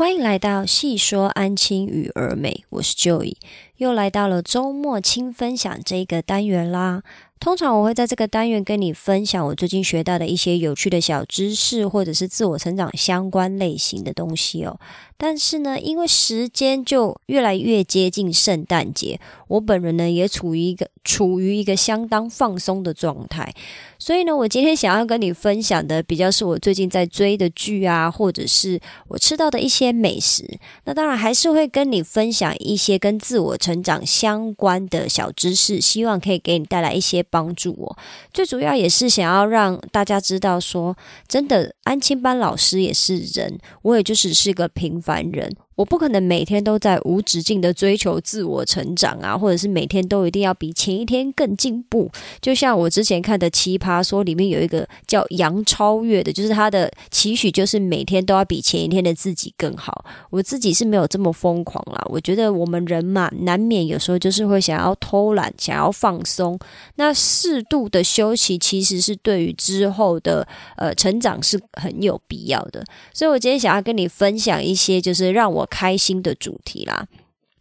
欢迎来到细说安亲与儿美，我是 Joy，又来到了周末轻分享这个单元啦。通常我会在这个单元跟你分享我最近学到的一些有趣的小知识，或者是自我成长相关类型的东西哦。但是呢，因为时间就越来越接近圣诞节，我本人呢也处于一个处于一个相当放松的状态，所以呢，我今天想要跟你分享的比较是我最近在追的剧啊，或者是我吃到的一些美食。那当然还是会跟你分享一些跟自我成长相关的小知识，希望可以给你带来一些。帮助我，最主要也是想要让大家知道，说真的，安亲班老师也是人，我也就只是个平凡人。我不可能每天都在无止境的追求自我成长啊，或者是每天都一定要比前一天更进步。就像我之前看的《奇葩说》里面有一个叫杨超越的，就是他的期许就是每天都要比前一天的自己更好。我自己是没有这么疯狂啦。我觉得我们人嘛，难免有时候就是会想要偷懒，想要放松。那适度的休息其实是对于之后的呃成长是很有必要的。所以我今天想要跟你分享一些，就是让我。开心的主题啦。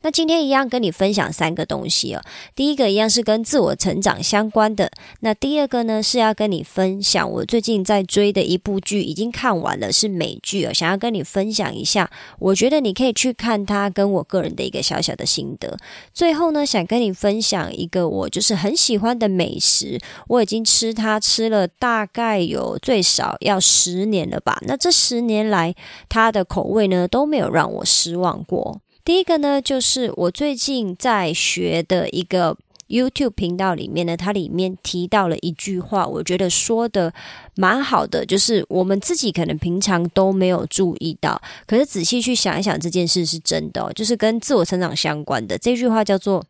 那今天一样跟你分享三个东西哦。第一个一样是跟自我成长相关的。那第二个呢是要跟你分享我最近在追的一部剧，已经看完了，是美剧哦。想要跟你分享一下，我觉得你可以去看它，跟我个人的一个小小的心得。最后呢，想跟你分享一个我就是很喜欢的美食，我已经吃它吃了大概有最少要十年了吧。那这十年来，它的口味呢都没有让我失望过。第一个呢，就是我最近在学的一个 YouTube 频道里面呢，它里面提到了一句话，我觉得说的蛮好的，就是我们自己可能平常都没有注意到，可是仔细去想一想，这件事是真的，就是跟自我成长相关的。这句话叫做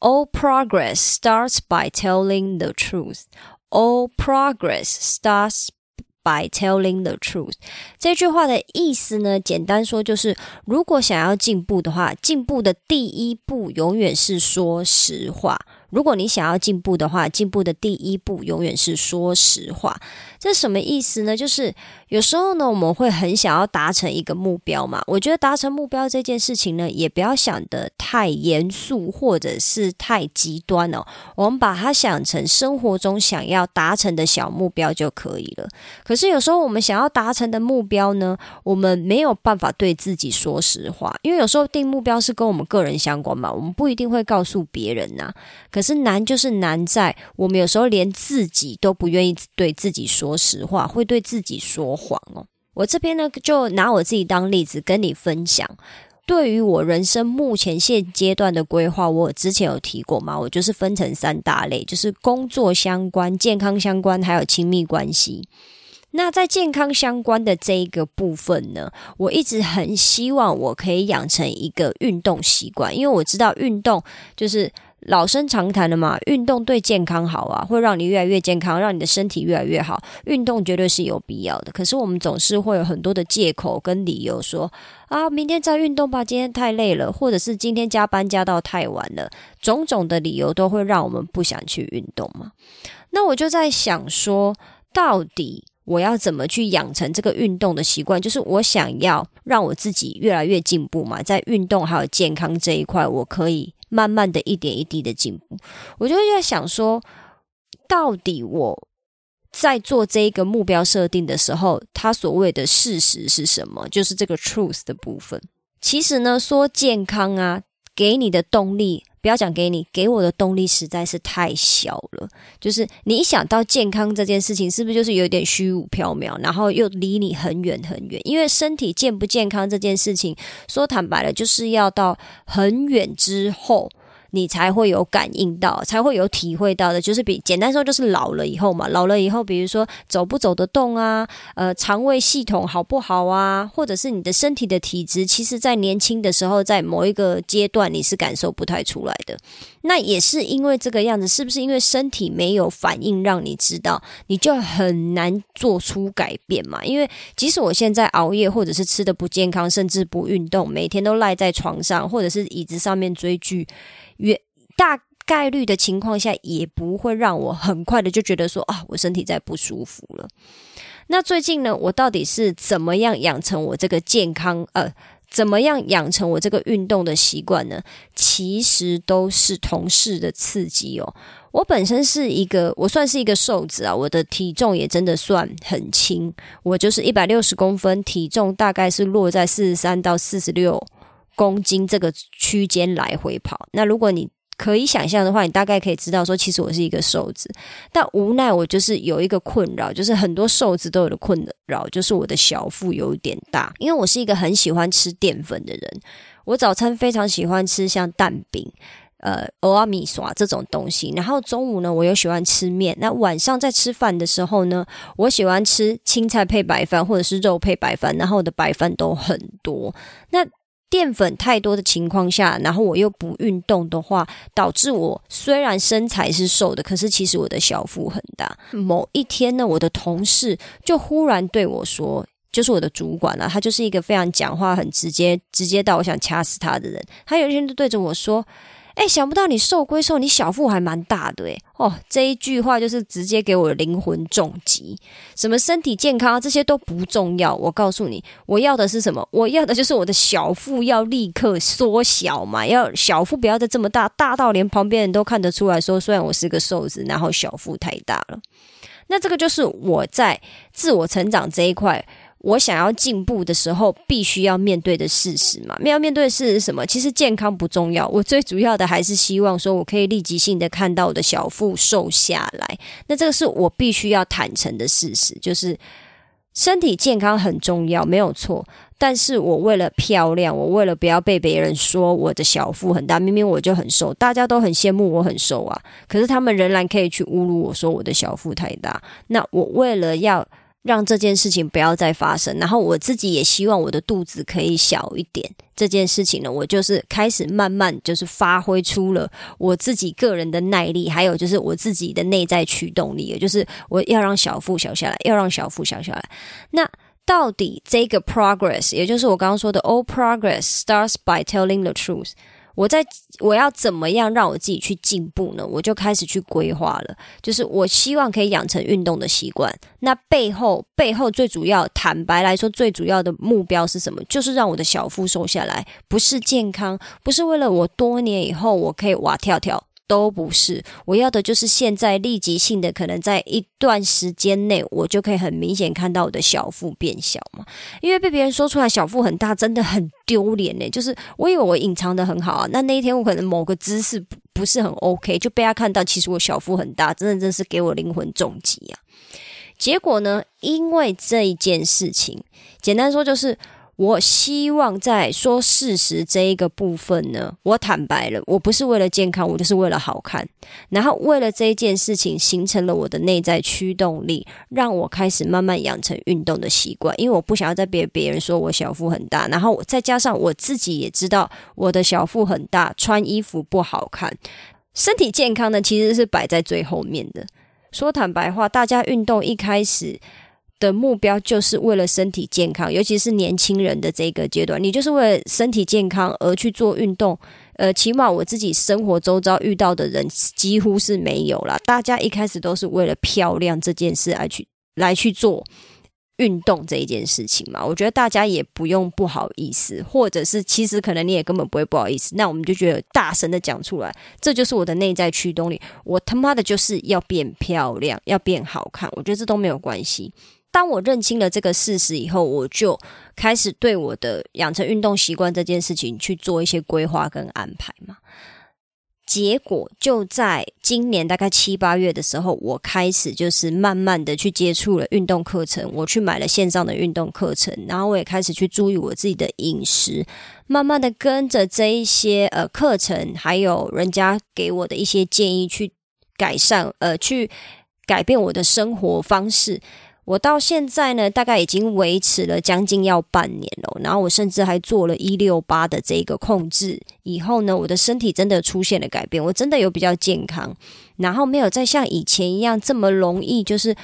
“All progress starts by telling the truth. All progress starts.” By telling the truth，这句话的意思呢，简单说就是，如果想要进步的话，进步的第一步永远是说实话。如果你想要进步的话，进步的第一步永远是说实话。这什么意思呢？就是有时候呢，我们会很想要达成一个目标嘛。我觉得达成目标这件事情呢，也不要想得太严肃或者是太极端哦。我们把它想成生活中想要达成的小目标就可以了。可是有时候我们想要达成的目标呢，我们没有办法对自己说实话，因为有时候定目标是跟我们个人相关嘛，我们不一定会告诉别人呐。可是难就是难在，我们有时候连自己都不愿意对自己说实话，会对自己说谎哦。我这边呢，就拿我自己当例子跟你分享。对于我人生目前现阶段的规划，我之前有提过嘛？我就是分成三大类，就是工作相关、健康相关，还有亲密关系。那在健康相关的这一个部分呢，我一直很希望我可以养成一个运动习惯，因为我知道运动就是。老生常谈的嘛，运动对健康好啊，会让你越来越健康，让你的身体越来越好。运动绝对是有必要的，可是我们总是会有很多的借口跟理由，说啊，明天再运动吧，今天太累了，或者是今天加班加到太晚了，种种的理由都会让我们不想去运动嘛。那我就在想说，到底我要怎么去养成这个运动的习惯？就是我想要让我自己越来越进步嘛，在运动还有健康这一块，我可以。慢慢的一点一滴的进步，我就在想说，到底我在做这一个目标设定的时候，他所谓的事实是什么？就是这个 truth 的部分。其实呢，说健康啊，给你的动力。不要讲给你，给我的动力实在是太小了。就是你一想到健康这件事情，是不是就是有点虚无缥缈，然后又离你很远很远？因为身体健不健康这件事情，说坦白了，就是要到很远之后。你才会有感应到，才会有体会到的，就是比简单说就是老了以后嘛，老了以后，比如说走不走得动啊，呃，肠胃系统好不好啊，或者是你的身体的体质，其实在年轻的时候，在某一个阶段你是感受不太出来的。那也是因为这个样子，是不是因为身体没有反应让你知道，你就很难做出改变嘛？因为即使我现在熬夜，或者是吃的不健康，甚至不运动，每天都赖在床上或者是椅子上面追剧。越大概率的情况下，也不会让我很快的就觉得说啊，我身体在不舒服了。那最近呢，我到底是怎么样养成我这个健康呃？怎么样养成我这个运动的习惯呢？其实都是同事的刺激哦。我本身是一个，我算是一个瘦子啊，我的体重也真的算很轻，我就是一百六十公分，体重大概是落在四十三到四十六公斤这个区间来回跑。那如果你可以想象的话，你大概可以知道说，其实我是一个瘦子，但无奈我就是有一个困扰，就是很多瘦子都有的困扰，就是我的小腹有点大。因为我是一个很喜欢吃淀粉的人，我早餐非常喜欢吃像蛋饼、呃欧阿米耍这种东西，然后中午呢我又喜欢吃面，那晚上在吃饭的时候呢，我喜欢吃青菜配白饭或者是肉配白饭，然后我的白饭都很多。那淀粉太多的情况下，然后我又不运动的话，导致我虽然身材是瘦的，可是其实我的小腹很大。某一天呢，我的同事就忽然对我说，就是我的主管啊，他就是一个非常讲话很直接、直接到我想掐死他的人。他有一天就对着我说。哎，想不到你瘦归瘦，你小腹还蛮大的哎！哦，这一句话就是直接给我灵魂重击。什么身体健康这些都不重要，我告诉你，我要的是什么？我要的就是我的小腹要立刻缩小嘛，要小腹不要再这么大，大到连旁边人都看得出来说，虽然我是个瘦子，然后小腹太大了。那这个就是我在自我成长这一块。我想要进步的时候，必须要面对的事实嘛？要面对的事实是什么？其实健康不重要，我最主要的还是希望说，我可以立即性的看到我的小腹瘦下来。那这个是我必须要坦诚的事实，就是身体健康很重要，没有错。但是我为了漂亮，我为了不要被别人说我的小腹很大，明明我就很瘦，大家都很羡慕我很瘦啊，可是他们仍然可以去侮辱我说我的小腹太大。那我为了要。让这件事情不要再发生，然后我自己也希望我的肚子可以小一点。这件事情呢，我就是开始慢慢就是发挥出了我自己个人的耐力，还有就是我自己的内在驱动力，也就是我要让小腹小下来，要让小腹小下来。那到底这个 progress，也就是我刚刚说的 all progress starts by telling the truth。我在我要怎么样让我自己去进步呢？我就开始去规划了，就是我希望可以养成运动的习惯。那背后背后最主要，坦白来说，最主要的目标是什么？就是让我的小腹瘦下来，不是健康，不是为了我多年以后我可以哇跳跳。都不是，我要的就是现在立即性的，可能在一段时间内，我就可以很明显看到我的小腹变小嘛。因为被别人说出来小腹很大，真的很丢脸呢。就是我以为我隐藏的很好啊，那那一天我可能某个姿势不不是很 OK，就被他看到，其实我小腹很大，真的真是给我灵魂重击啊。结果呢，因为这一件事情，简单说就是。我希望在说事实这一个部分呢，我坦白了，我不是为了健康，我就是为了好看。然后为了这一件事情，形成了我的内在驱动力，让我开始慢慢养成运动的习惯。因为我不想要再别别人说我小腹很大，然后再加上我自己也知道我的小腹很大，穿衣服不好看。身体健康呢，其实是摆在最后面的。说坦白话，大家运动一开始。的目标就是为了身体健康，尤其是年轻人的这个阶段，你就是为了身体健康而去做运动。呃，起码我自己生活周遭遇到的人几乎是没有了。大家一开始都是为了漂亮这件事来去来去做运动这一件事情嘛。我觉得大家也不用不好意思，或者是其实可能你也根本不会不好意思。那我们就觉得大声的讲出来，这就是我的内在驱动力。我他妈的就是要变漂亮，要变好看。我觉得这都没有关系。当我认清了这个事实以后，我就开始对我的养成运动习惯这件事情去做一些规划跟安排嘛。结果就在今年大概七八月的时候，我开始就是慢慢的去接触了运动课程，我去买了线上的运动课程，然后我也开始去注意我自己的饮食，慢慢的跟着这一些呃课程，还有人家给我的一些建议去改善，呃，去改变我的生活方式。我到现在呢，大概已经维持了将近要半年了。然后我甚至还做了一六八的这个控制。以后呢，我的身体真的出现了改变，我真的有比较健康。然后没有再像以前一样这么容易，就是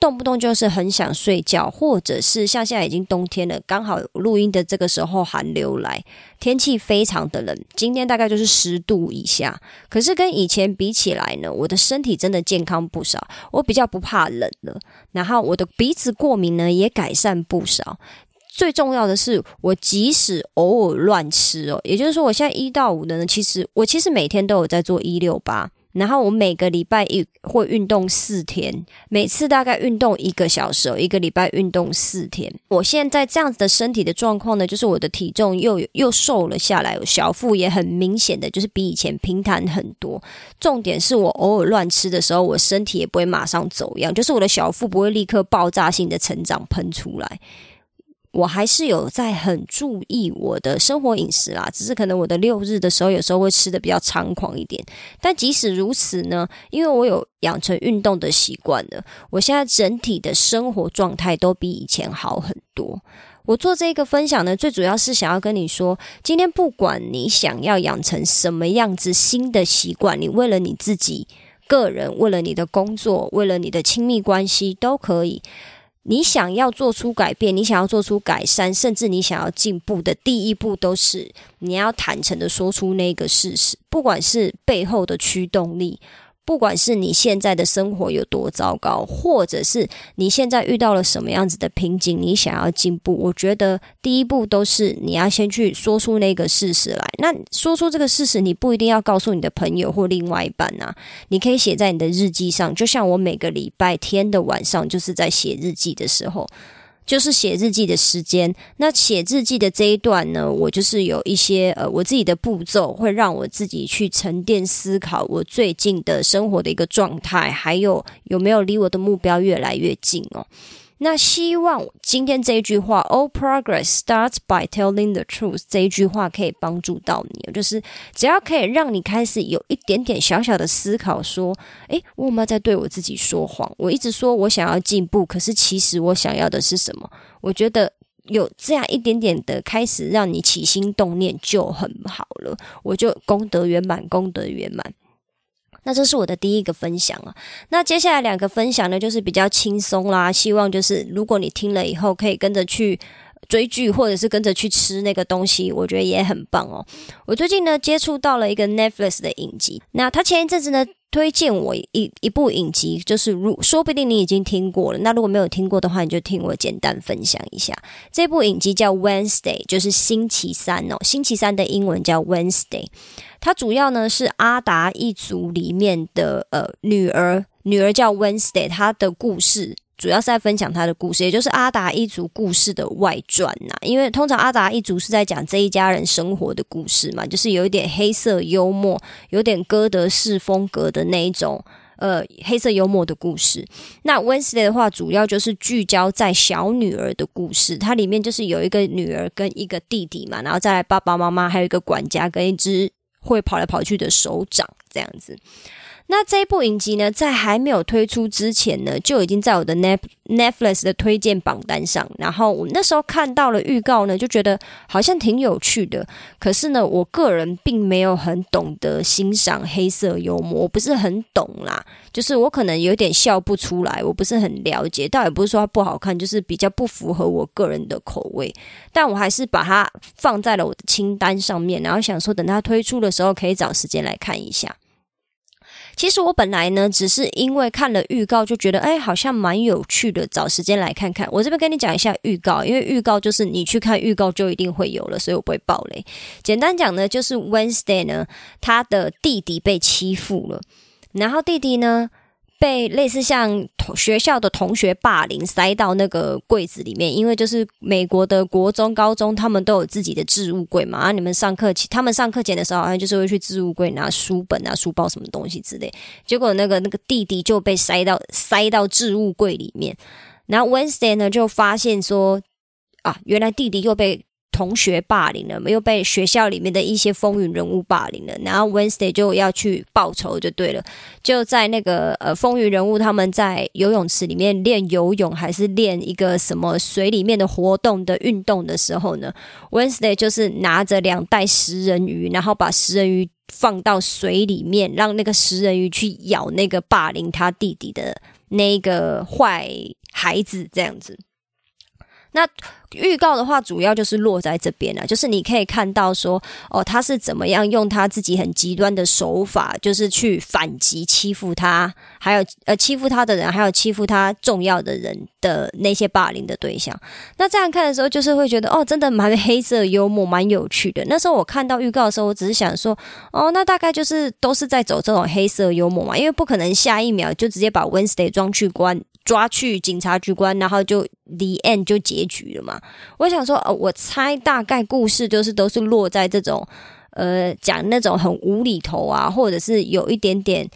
动不动就是很想睡觉，或者是像现在已经冬天了，刚好录音的这个时候寒流来，天气非常的冷，今天大概就是十度以下。可是跟以前比起来呢，我的身体真的健康不少，我比较不怕冷了，然后我的鼻子过敏呢也改善不少。最重要的是，我即使偶尔乱吃哦，也就是说，我现在一到五的呢，其实我其实每天都有在做一六八，然后我每个礼拜一会运动四天，每次大概运动一个小时，一个礼拜运动四天。我现在这样子的身体的状况呢，就是我的体重又又瘦了下来，小腹也很明显的就是比以前平坦很多。重点是我偶尔乱吃的时候，我身体也不会马上走样，就是我的小腹不会立刻爆炸性的成长喷出来。我还是有在很注意我的生活饮食啦，只是可能我的六日的时候，有时候会吃的比较猖狂一点。但即使如此呢，因为我有养成运动的习惯了，我现在整体的生活状态都比以前好很多。我做这个分享呢，最主要是想要跟你说，今天不管你想要养成什么样子新的习惯，你为了你自己个人，为了你的工作，为了你的亲密关系，都可以。你想要做出改变，你想要做出改善，甚至你想要进步的第一步，都是你要坦诚的说出那个事实，不管是背后的驱动力。不管是你现在的生活有多糟糕，或者是你现在遇到了什么样子的瓶颈，你想要进步，我觉得第一步都是你要先去说出那个事实来。那说出这个事实，你不一定要告诉你的朋友或另外一半啊，你可以写在你的日记上。就像我每个礼拜天的晚上，就是在写日记的时候。就是写日记的时间。那写日记的这一段呢，我就是有一些呃，我自己的步骤，会让我自己去沉淀思考我最近的生活的一个状态，还有有没有离我的目标越来越近哦。那希望今天这一句话，All progress starts by telling the truth。这一句话可以帮助到你，就是只要可以让你开始有一点点小小的思考，说，诶，我有没有在对我自己说谎？我一直说我想要进步，可是其实我想要的是什么？我觉得有这样一点点的开始，让你起心动念就很好了，我就功德圆满，功德圆满。那这是我的第一个分享啊。那接下来两个分享呢，就是比较轻松啦。希望就是如果你听了以后，可以跟着去追剧，或者是跟着去吃那个东西，我觉得也很棒哦。我最近呢接触到了一个 Netflix 的影集，那他前一阵子呢推荐我一一部影集，就是如说不定你已经听过了。那如果没有听过的话，你就听我简单分享一下。这部影集叫 Wednesday，就是星期三哦。星期三的英文叫 Wednesday。它主要呢是阿达一族里面的呃女儿，女儿叫 Wednesday，她的故事主要是在分享他的故事，也就是阿达一族故事的外传呐。因为通常阿达一族是在讲这一家人生活的故事嘛，就是有一点黑色幽默，有点歌德式风格的那一种呃黑色幽默的故事。那 Wednesday 的话，主要就是聚焦在小女儿的故事，它里面就是有一个女儿跟一个弟弟嘛，然后再来爸爸妈妈，还有一个管家跟一只。会跑来跑去的手掌这样子。那这一部影集呢，在还没有推出之前呢，就已经在我的 Net Netflix 的推荐榜单上。然后我那时候看到了预告呢，就觉得好像挺有趣的。可是呢，我个人并没有很懂得欣赏黑色幽默，我不是很懂啦。就是我可能有点笑不出来，我不是很了解。倒也不是说它不好看，就是比较不符合我个人的口味。但我还是把它放在了我的清单上面，然后想说等它推出的时候，可以找时间来看一下。其实我本来呢，只是因为看了预告就觉得，哎，好像蛮有趣的，找时间来看看。我这边跟你讲一下预告，因为预告就是你去看预告就一定会有了，所以我不会爆雷。简单讲呢，就是 Wednesday 呢，他的弟弟被欺负了，然后弟弟呢。被类似像学校的同学霸凌，塞到那个柜子里面，因为就是美国的国中、高中，他们都有自己的置物柜嘛。啊，你们上课，他们上课前的时候，好像就是会去置物柜拿书本啊、书包什么东西之类。结果那个那个弟弟就被塞到塞到置物柜里面，然后 Wednesday 呢就发现说，啊，原来弟弟又被。同学霸凌了，又被学校里面的一些风云人物霸凌了，然后 Wednesday 就要去报仇，就对了。就在那个呃风云人物他们在游泳池里面练游泳，还是练一个什么水里面的活动的运动的时候呢，Wednesday 就是拿着两袋食人鱼，然后把食人鱼放到水里面，让那个食人鱼去咬那个霸凌他弟弟的那个坏孩子，这样子。那预告的话，主要就是落在这边了，就是你可以看到说，哦，他是怎么样用他自己很极端的手法，就是去反击欺负他，还有呃欺负他的人，还有欺负他重要的人的那些霸凌的对象。那这样看的时候，就是会觉得，哦，真的蛮黑色幽默，蛮有趣的。那时候我看到预告的时候，我只是想说，哦，那大概就是都是在走这种黑色幽默嘛，因为不可能下一秒就直接把 Wednesday 装去关。抓去警察局关，然后就 the end 就结局了嘛。我想说，哦，我猜大概故事就是都是落在这种，呃，讲那种很无厘头啊，或者是有一点点，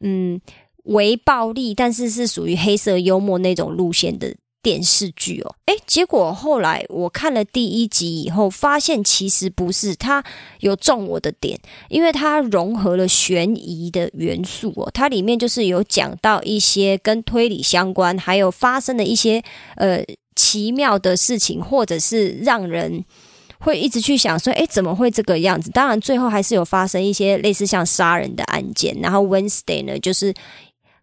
嗯，微暴力，但是是属于黑色幽默那种路线的。电视剧哦，诶，结果后来我看了第一集以后，发现其实不是它有中我的点，因为它融合了悬疑的元素哦，它里面就是有讲到一些跟推理相关，还有发生的一些呃奇妙的事情，或者是让人会一直去想说，哎，怎么会这个样子？当然最后还是有发生一些类似像杀人的案件，然后 Wednesday 呢，就是。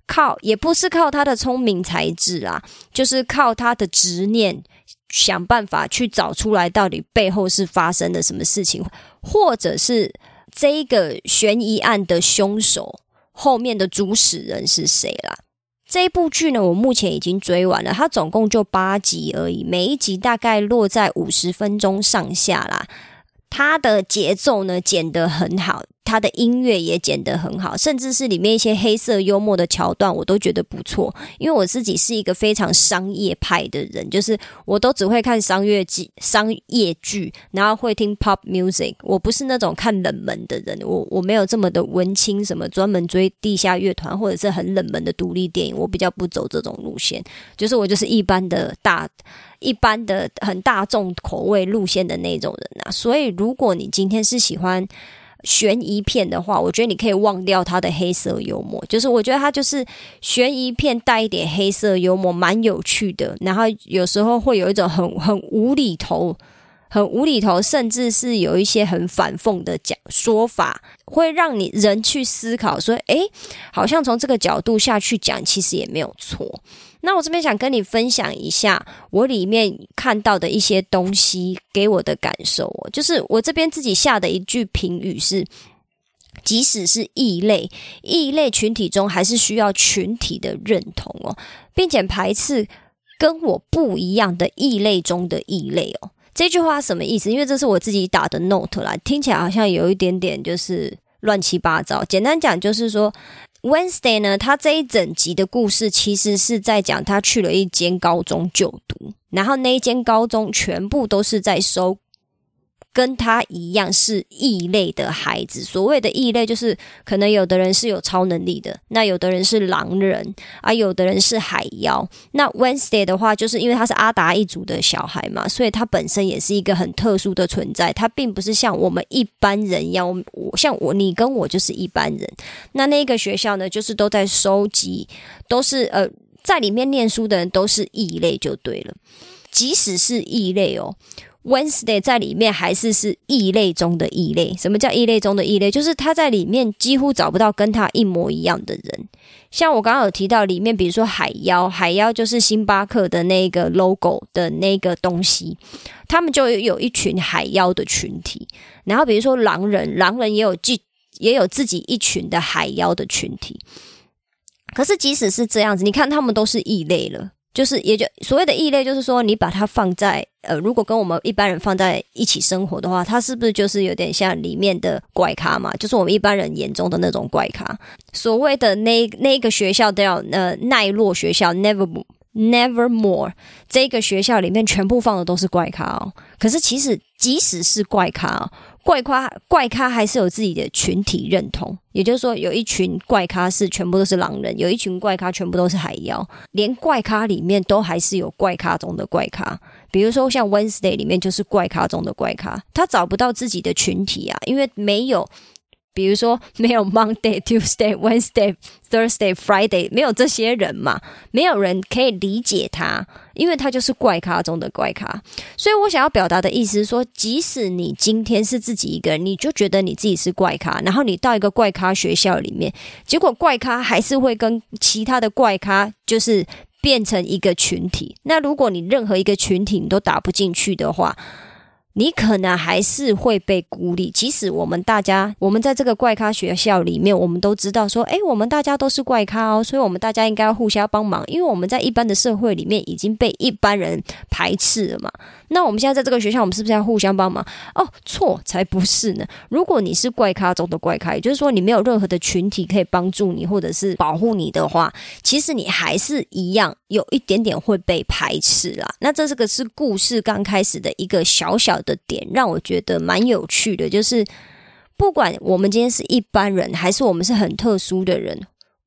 靠，也不是靠他的聪明才智啊，就是靠他的执念，想办法去找出来到底背后是发生了什么事情，或者是这个悬疑案的凶手后面的主使人是谁啦。这部剧呢，我目前已经追完了，它总共就八集而已，每一集大概落在五十分钟上下啦。它的节奏呢剪得很好。他的音乐也剪得很好，甚至是里面一些黑色幽默的桥段，我都觉得不错。因为我自己是一个非常商业派的人，就是我都只会看商业剧、商业剧，然后会听 pop music。我不是那种看冷门的人，我我没有这么的文青，什么专门追地下乐团或者是很冷门的独立电影，我比较不走这种路线。就是我就是一般的大、一般的很大众口味路线的那种人啊。所以，如果你今天是喜欢。悬疑片的话，我觉得你可以忘掉它的黑色幽默，就是我觉得它就是悬疑片带一点黑色幽默，蛮有趣的。然后有时候会有一种很很无厘头、很无厘头，甚至是有一些很反讽的讲说法，会让你人去思考说：诶，好像从这个角度下去讲，其实也没有错。那我这边想跟你分享一下我里面看到的一些东西给我的感受哦，就是我这边自己下的一句评语是：即使是异类，异类群体中还是需要群体的认同哦，并且排斥跟我不一样的异类中的异类哦。这句话什么意思？因为这是我自己打的 note 啦，听起来好像有一点点就是乱七八糟。简单讲就是说。Wednesday 呢？他这一整集的故事其实是在讲他去了一间高中就读，然后那一间高中全部都是在收。跟他一样是异类的孩子，所谓的异类就是可能有的人是有超能力的，那有的人是狼人啊，有的人是海妖。那 Wednesday 的话，就是因为他是阿达一族的小孩嘛，所以他本身也是一个很特殊的存在。他并不是像我们一般人一样，我像我你跟我就是一般人。那那个学校呢，就是都在收集，都是呃在里面念书的人都是异类就对了，即使是异类哦。Wednesday 在里面还是是异类中的异类。什么叫异类中的异类？就是他在里面几乎找不到跟他一模一样的人。像我刚刚有提到里面，比如说海妖，海妖就是星巴克的那个 logo 的那个东西，他们就有一群海妖的群体。然后比如说狼人，狼人也有自也有自己一群的海妖的群体。可是即使是这样子，你看他们都是异类了。就是，也就所谓的异类，就是说，你把它放在呃，如果跟我们一般人放在一起生活的话，它是不是就是有点像里面的怪咖嘛？就是我们一般人眼中的那种怪咖。所谓的那那个学校叫呃奈落学校，Never Nevermore，这个学校里面全部放的都是怪咖哦。可是其实即使是怪咖。怪咖怪咖还是有自己的群体认同，也就是说，有一群怪咖是全部都是狼人，有一群怪咖全部都是海妖，连怪咖里面都还是有怪咖中的怪咖。比如说像 Wednesday 里面就是怪咖中的怪咖，他找不到自己的群体啊，因为没有比如说没有 Monday、Tuesday、Wednesday、Thursday、Friday，没有这些人嘛，没有人可以理解他，因为他就是怪咖中的怪咖。所以我想要表达的意思是说，即使你今天是自己一个人，你就觉得你自己是怪咖，然后你到一个怪咖学校里面，结果怪咖还是会跟其他的怪咖就是变成一个群体。那如果你任何一个群体你都打不进去的话，你可能还是会被孤立，即使我们大家，我们在这个怪咖学校里面，我们都知道说，诶，我们大家都是怪咖哦，所以我们大家应该要互相帮忙，因为我们在一般的社会里面已经被一般人排斥了嘛。那我们现在在这个学校，我们是不是要互相帮忙？哦，错，才不是呢。如果你是怪咖中的怪咖，也就是说你没有任何的群体可以帮助你或者是保护你的话，其实你还是一样有一点点会被排斥啦。那这是个是故事刚开始的一个小小的点，让我觉得蛮有趣的，就是不管我们今天是一般人，还是我们是很特殊的人。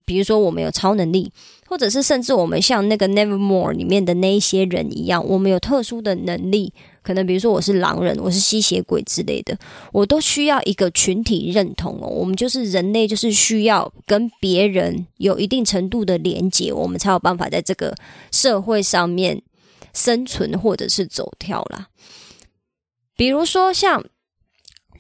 比如说，我们有超能力，或者是甚至我们像那个《Nevermore》里面的那一些人一样，我们有特殊的能力。可能比如说，我是狼人，我是吸血鬼之类的，我都需要一个群体认同哦。我们就是人类，就是需要跟别人有一定程度的连接，我们才有办法在这个社会上面生存或者是走跳啦。比如说像。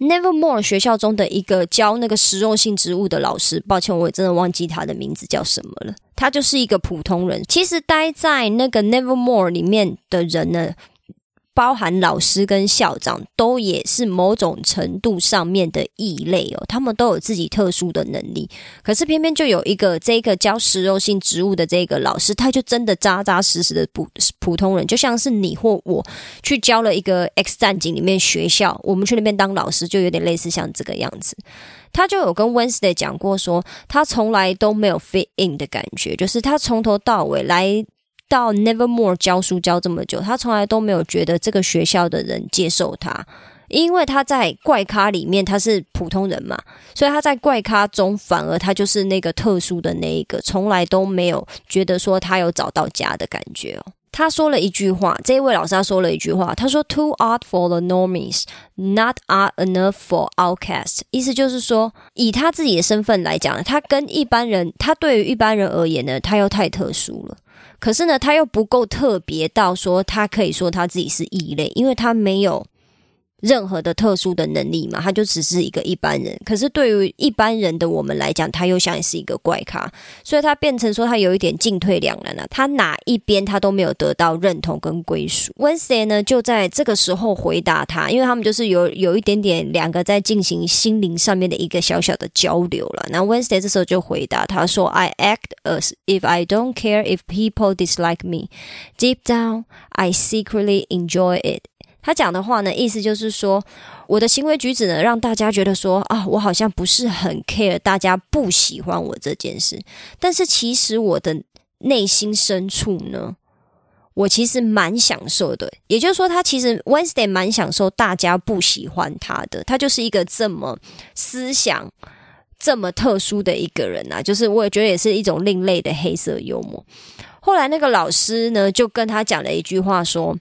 Nevermore 学校中的一个教那个食用性植物的老师，抱歉，我真的忘记他的名字叫什么了。他就是一个普通人。其实待在那个 Nevermore 里面的人呢？包含老师跟校长都也是某种程度上面的异类哦，他们都有自己特殊的能力，可是偏偏就有一个这个教食肉性植物的这个老师，他就真的扎扎实实的普普通人，就像是你或我去教了一个 X 战警里面学校，我们去那边当老师，就有点类似像这个样子。他就有跟 Wednesday 讲过说，他从来都没有 fit in 的感觉，就是他从头到尾来。到 Nevermore 教书教这么久，他从来都没有觉得这个学校的人接受他，因为他在怪咖里面他是普通人嘛，所以他在怪咖中反而他就是那个特殊的那一个，从来都没有觉得说他有找到家的感觉哦。他说了一句话，这一位老师他说了一句话，他说 “Too art for the normies, not art enough for outcasts。”意思就是说，以他自己的身份来讲，他跟一般人，他对于一般人而言呢，他又太特殊了。可是呢，他又不够特别到说他可以说他自己是异类，因为他没有。任何的特殊的能力嘛，他就只是一个一般人。可是对于一般人的我们来讲，他又像是一个怪咖，所以他变成说他有一点进退两难了。他哪一边他都没有得到认同跟归属。Wednesday 呢，就在这个时候回答他，因为他们就是有有一点点两个在进行心灵上面的一个小小的交流了。那 Wednesday 这时候就回答他说：“I act as if I don't care if people dislike me. Deep down, I secretly enjoy it.” 他讲的话呢，意思就是说，我的行为举止呢，让大家觉得说啊，我好像不是很 care，大家不喜欢我这件事。但是其实我的内心深处呢，我其实蛮享受的。也就是说，他其实 Wednesday 蛮享受大家不喜欢他的。他就是一个这么思想这么特殊的一个人啊，就是我也觉得也是一种另类的黑色幽默。后来那个老师呢，就跟他讲了一句话说。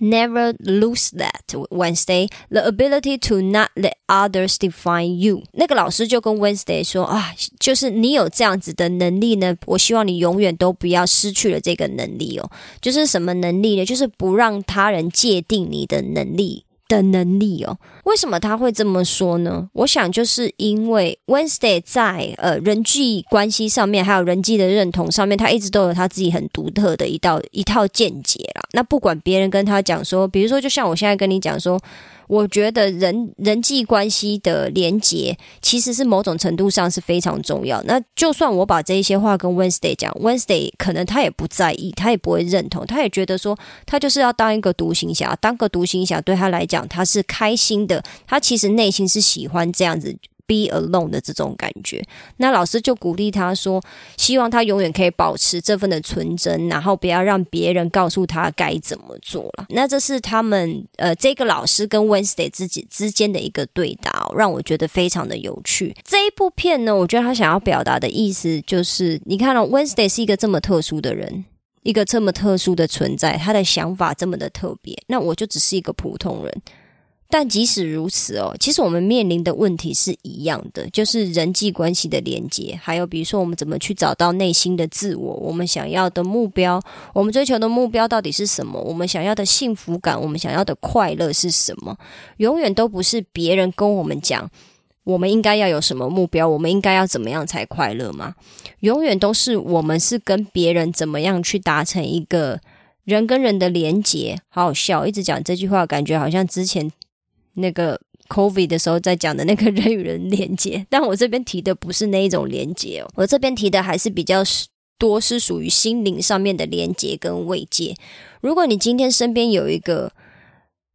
Never lose that Wednesday the ability to not let others define you。那个老师就跟 Wednesday 说啊，就是你有这样子的能力呢，我希望你永远都不要失去了这个能力哦。就是什么能力呢？就是不让他人界定你的能力。的能力哦，为什么他会这么说呢？我想就是因为 Wednesday 在呃人际关系上面，还有人际的认同上面，他一直都有他自己很独特的一道一套见解啦。那不管别人跟他讲说，比如说，就像我现在跟你讲说。我觉得人人际关系的连结其实是某种程度上是非常重要。那就算我把这一些话跟 Wednesday 讲，Wednesday 可能他也不在意，他也不会认同，他也觉得说他就是要当一个独行侠，当个独行侠对他来讲他是开心的，他其实内心是喜欢这样子。Be alone 的这种感觉，那老师就鼓励他说，希望他永远可以保持这份的纯真，然后不要让别人告诉他该怎么做了。那这是他们呃，这个老师跟 Wednesday 自己之间的一个对答，让我觉得非常的有趣。这一部片呢，我觉得他想要表达的意思就是，你看到 Wednesday 是一个这么特殊的人，一个这么特殊的存在，他的想法这么的特别，那我就只是一个普通人。但即使如此哦，其实我们面临的问题是一样的，就是人际关系的连接，还有比如说我们怎么去找到内心的自我，我们想要的目标，我们追求的目标到底是什么？我们想要的幸福感，我们想要的快乐是什么？永远都不是别人跟我们讲，我们应该要有什么目标，我们应该要怎么样才快乐吗？永远都是我们是跟别人怎么样去达成一个人跟人的连接。好好笑，一直讲这句话，感觉好像之前。那个 COVID 的时候在讲的那个人与人连接，但我这边提的不是那一种连接哦，我这边提的还是比较多是属于心灵上面的连接跟慰藉。如果你今天身边有一个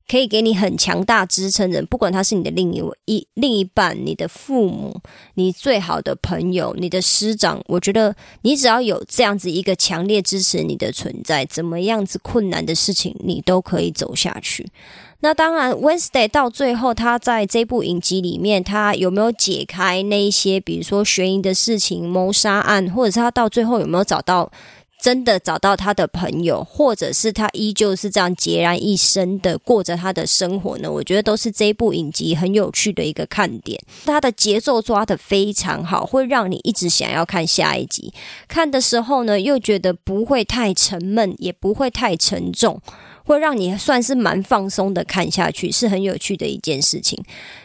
可以给你很强大支撑人，不管他是你的另一一另一半、你的父母、你最好的朋友、你的师长，我觉得你只要有这样子一个强烈支持你的存在，怎么样子困难的事情你都可以走下去。那当然，Wednesday 到最后，他在这部影集里面，他有没有解开那一些，比如说悬疑的事情、谋杀案，或者是他到最后有没有找到真的找到他的朋友，或者是他依旧是这样孑然一身的过着他的生活呢？我觉得都是这部影集很有趣的一个看点。它的节奏抓得非常好，会让你一直想要看下一集。看的时候呢，又觉得不会太沉闷，也不会太沉重。会让你算是蛮放松的看下去，是很有趣的一件事情。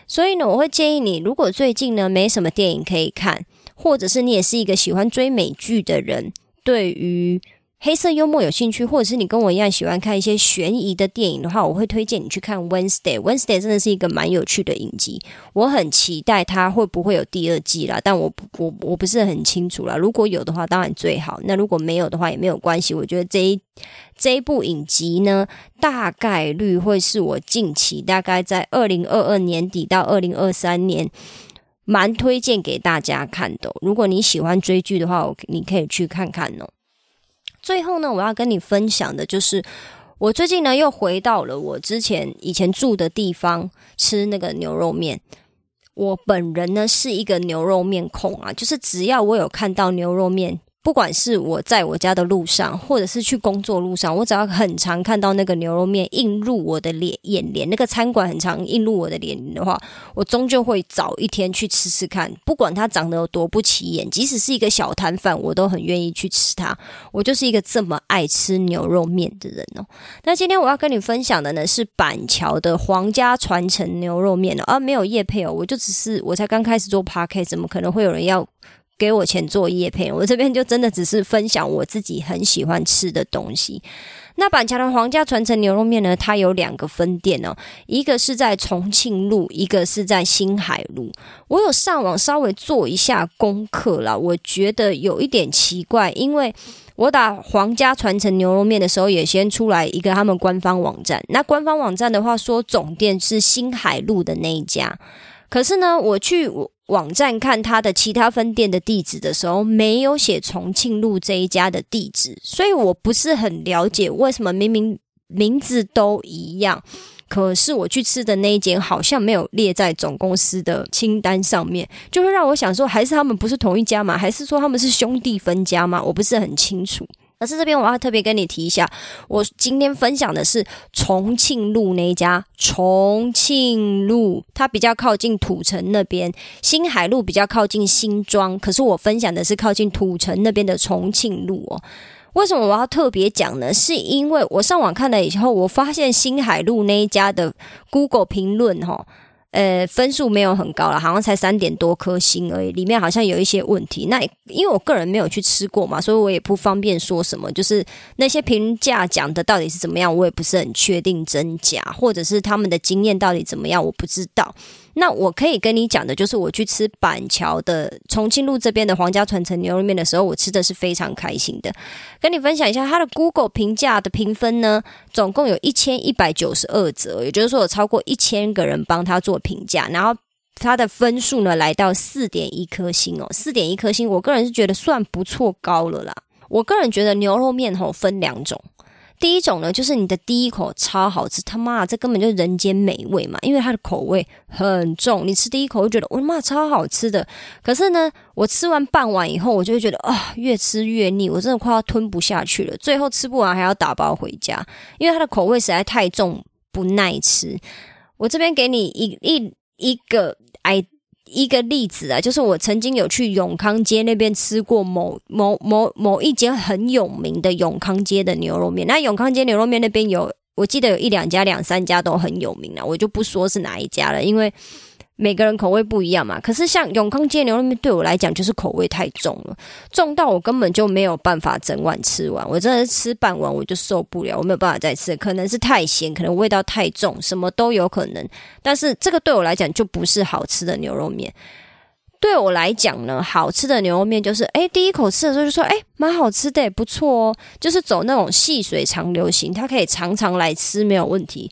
所以呢，我会建议你，如果最近呢没什么电影可以看，或者是你也是一个喜欢追美剧的人，对于。黑色幽默有兴趣，或者是你跟我一样喜欢看一些悬疑的电影的话，我会推荐你去看《Wednesday》。《Wednesday》真的是一个蛮有趣的影集，我很期待它会不会有第二季啦，但我我我不是很清楚啦。如果有的话，当然最好；那如果没有的话，也没有关系。我觉得这一这一部影集呢，大概率会是我近期大概在二零二二年底到二零二三年蛮推荐给大家看的。如果你喜欢追剧的话，我你可以去看看哦。最后呢，我要跟你分享的就是，我最近呢又回到了我之前以前住的地方吃那个牛肉面。我本人呢是一个牛肉面控啊，就是只要我有看到牛肉面。不管是我在我家的路上，或者是去工作路上，我只要很常看到那个牛肉面映入我的脸眼帘，那个餐馆很常映入我的脸的话，我终究会早一天去吃吃看。不管它长得有多不起眼，即使是一个小摊贩，我都很愿意去吃它。我就是一个这么爱吃牛肉面的人哦。那今天我要跟你分享的呢，是板桥的皇家传承牛肉面哦，而没有叶配哦，我就只是我才刚开始做 p a r k 怎么可能会有人要？给我钱做叶配，我这边就真的只是分享我自己很喜欢吃的东西。那板桥的皇家传承牛肉面呢，它有两个分店哦，一个是在重庆路，一个是在新海路。我有上网稍微做一下功课了，我觉得有一点奇怪，因为我打皇家传承牛肉面的时候，也先出来一个他们官方网站。那官方网站的话说总店是新海路的那一家，可是呢，我去。网站看他的其他分店的地址的时候，没有写重庆路这一家的地址，所以我不是很了解为什么明明名字都一样，可是我去吃的那一间好像没有列在总公司的清单上面，就会让我想说，还是他们不是同一家吗？还是说他们是兄弟分家吗？我不是很清楚。可是这边我要特别跟你提一下，我今天分享的是重庆路那一家。重庆路它比较靠近土城那边，新海路比较靠近新庄。可是我分享的是靠近土城那边的重庆路哦。为什么我要特别讲呢？是因为我上网看了以后，我发现新海路那一家的 Google 评论哈。呃，分数没有很高了，好像才三点多颗星而已。里面好像有一些问题。那因为我个人没有去吃过嘛，所以我也不方便说什么。就是那些评价讲的到底是怎么样，我也不是很确定真假，或者是他们的经验到底怎么样，我不知道。那我可以跟你讲的，就是我去吃板桥的重庆路这边的皇家传承牛肉面的时候，我吃的是非常开心的。跟你分享一下，它的 Google 评价的评分呢，总共有一千一百九十二折，也就是说有超过一千个人帮他做评价，然后他的分数呢来到四点一颗星哦，四点一颗星，我个人是觉得算不错高了啦。我个人觉得牛肉面吼分两种。第一种呢，就是你的第一口超好吃，他妈这根本就是人间美味嘛！因为它的口味很重，你吃第一口就觉得我的妈超好吃的。可是呢，我吃完半碗以后，我就会觉得啊，越吃越腻，我真的快要吞不下去了。最后吃不完还要打包回家，因为它的口味实在太重，不耐吃。我这边给你一一一个 i 一个例子啊，就是我曾经有去永康街那边吃过某某某某一间很有名的永康街的牛肉面。那永康街牛肉面那边有，我记得有一两家、两三家都很有名了，我就不说是哪一家了，因为。每个人口味不一样嘛，可是像永康街牛肉面对我来讲就是口味太重了，重到我根本就没有办法整碗吃完，我真的是吃半碗我就受不了，我没有办法再吃，可能是太咸，可能味道太重，什么都有可能。但是这个对我来讲就不是好吃的牛肉面。对我来讲呢，好吃的牛肉面就是，哎，第一口吃的时候就说，哎，蛮好吃的，不错哦，就是走那种细水长流型，它可以常常来吃没有问题。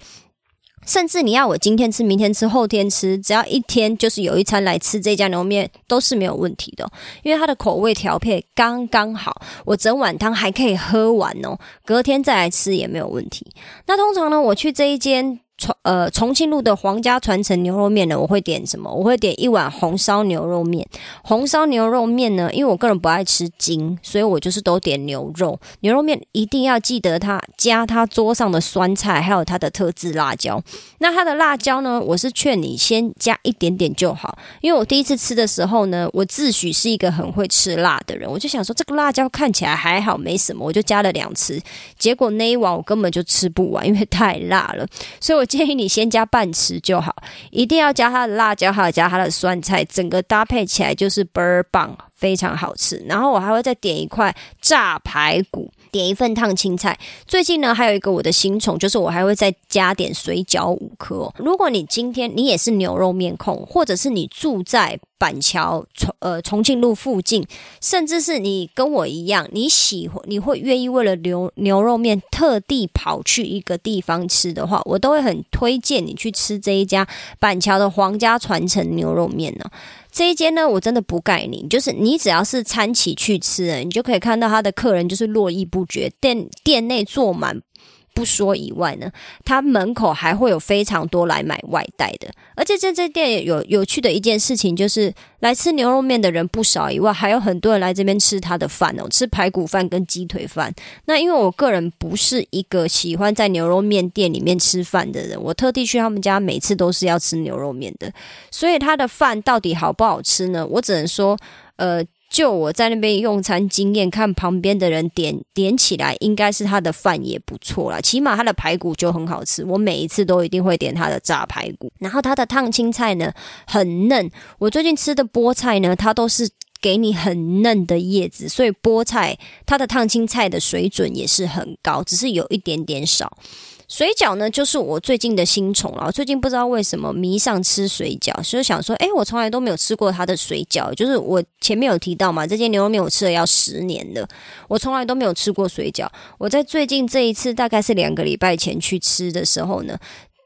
甚至你要我今天吃、明天吃、后天吃，只要一天就是有一餐来吃这家牛肉面都是没有问题的，因为它的口味调配刚刚好，我整碗汤还可以喝完哦，隔天再来吃也没有问题。那通常呢，我去这一间。重呃重庆路的皇家传承牛肉面呢，我会点什么？我会点一碗红烧牛肉面。红烧牛肉面呢，因为我个人不爱吃筋，所以我就是都点牛肉。牛肉面一定要记得它加它桌上的酸菜，还有它的特制辣椒。那它的辣椒呢，我是劝你先加一点点就好，因为我第一次吃的时候呢，我自诩是一个很会吃辣的人，我就想说这个辣椒看起来还好，没什么，我就加了两次。结果那一碗我根本就吃不完，因为太辣了，所以我。建议你先加半匙就好，一定要加它的辣椒，还有加它的酸菜，整个搭配起来就是倍儿棒，非常好吃。然后我还会再点一块炸排骨。点一份烫青菜。最近呢，还有一个我的新宠，就是我还会再加点水饺五颗。如果你今天你也是牛肉面控，或者是你住在板桥重呃重庆路附近，甚至是你跟我一样，你喜欢你会愿意为了牛牛肉面特地跑去一个地方吃的话，我都会很推荐你去吃这一家板桥的皇家传承牛肉面呢。这一间呢，我真的不盖你，就是你只要是餐起去吃，你就可以看到他的客人就是络绎不绝，店店内坐满。不说以外呢，他门口还会有非常多来买外带的，而且在这店有有趣的一件事情，就是来吃牛肉面的人不少以外，还有很多人来这边吃他的饭哦，吃排骨饭跟鸡腿饭。那因为我个人不是一个喜欢在牛肉面店里面吃饭的人，我特地去他们家，每次都是要吃牛肉面的，所以他的饭到底好不好吃呢？我只能说，呃。就我在那边用餐经验，看旁边的人点点起来，应该是他的饭也不错啦，起码他的排骨就很好吃。我每一次都一定会点他的炸排骨，然后他的烫青菜呢很嫩。我最近吃的菠菜呢，它都是给你很嫩的叶子，所以菠菜它的烫青菜的水准也是很高，只是有一点点少。水饺呢，就是我最近的新宠了。最近不知道为什么迷上吃水饺，所以想说，哎，我从来都没有吃过它的水饺。就是我前面有提到嘛，这间牛肉面我吃了要十年了，我从来都没有吃过水饺。我在最近这一次，大概是两个礼拜前去吃的时候呢。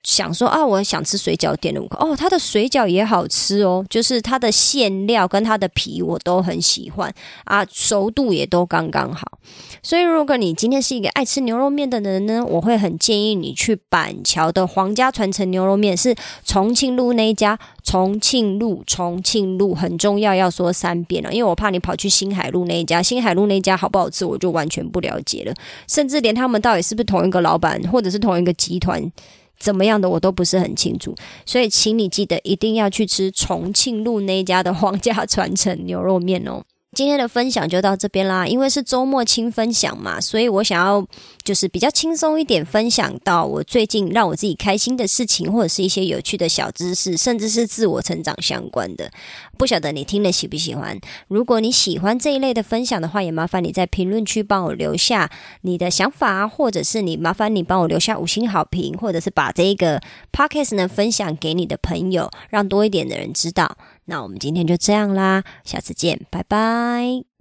想说啊，我想吃水饺，点了五个哦，它的水饺也好吃哦，就是它的馅料跟它的皮我都很喜欢啊，熟度也都刚刚好。所以如果你今天是一个爱吃牛肉面的人呢，我会很建议你去板桥的皇家传承牛肉面，是重庆路那一家。重庆路，重庆路很重要，要说三遍了，因为我怕你跑去新海路那一家，新海路那一家好不好吃，我就完全不了解了，甚至连他们到底是不是同一个老板，或者是同一个集团。怎么样的我都不是很清楚，所以请你记得一定要去吃重庆路那家的皇家传承牛肉面哦。今天的分享就到这边啦，因为是周末轻分享嘛，所以我想要就是比较轻松一点，分享到我最近让我自己开心的事情，或者是一些有趣的小知识，甚至是自我成长相关的。不晓得你听了喜不喜欢？如果你喜欢这一类的分享的话，也麻烦你在评论区帮我留下你的想法，或者是你麻烦你帮我留下五星好评，或者是把这个 podcast 呢分享给你的朋友，让多一点的人知道。那我们今天就这样啦，下次见，拜拜。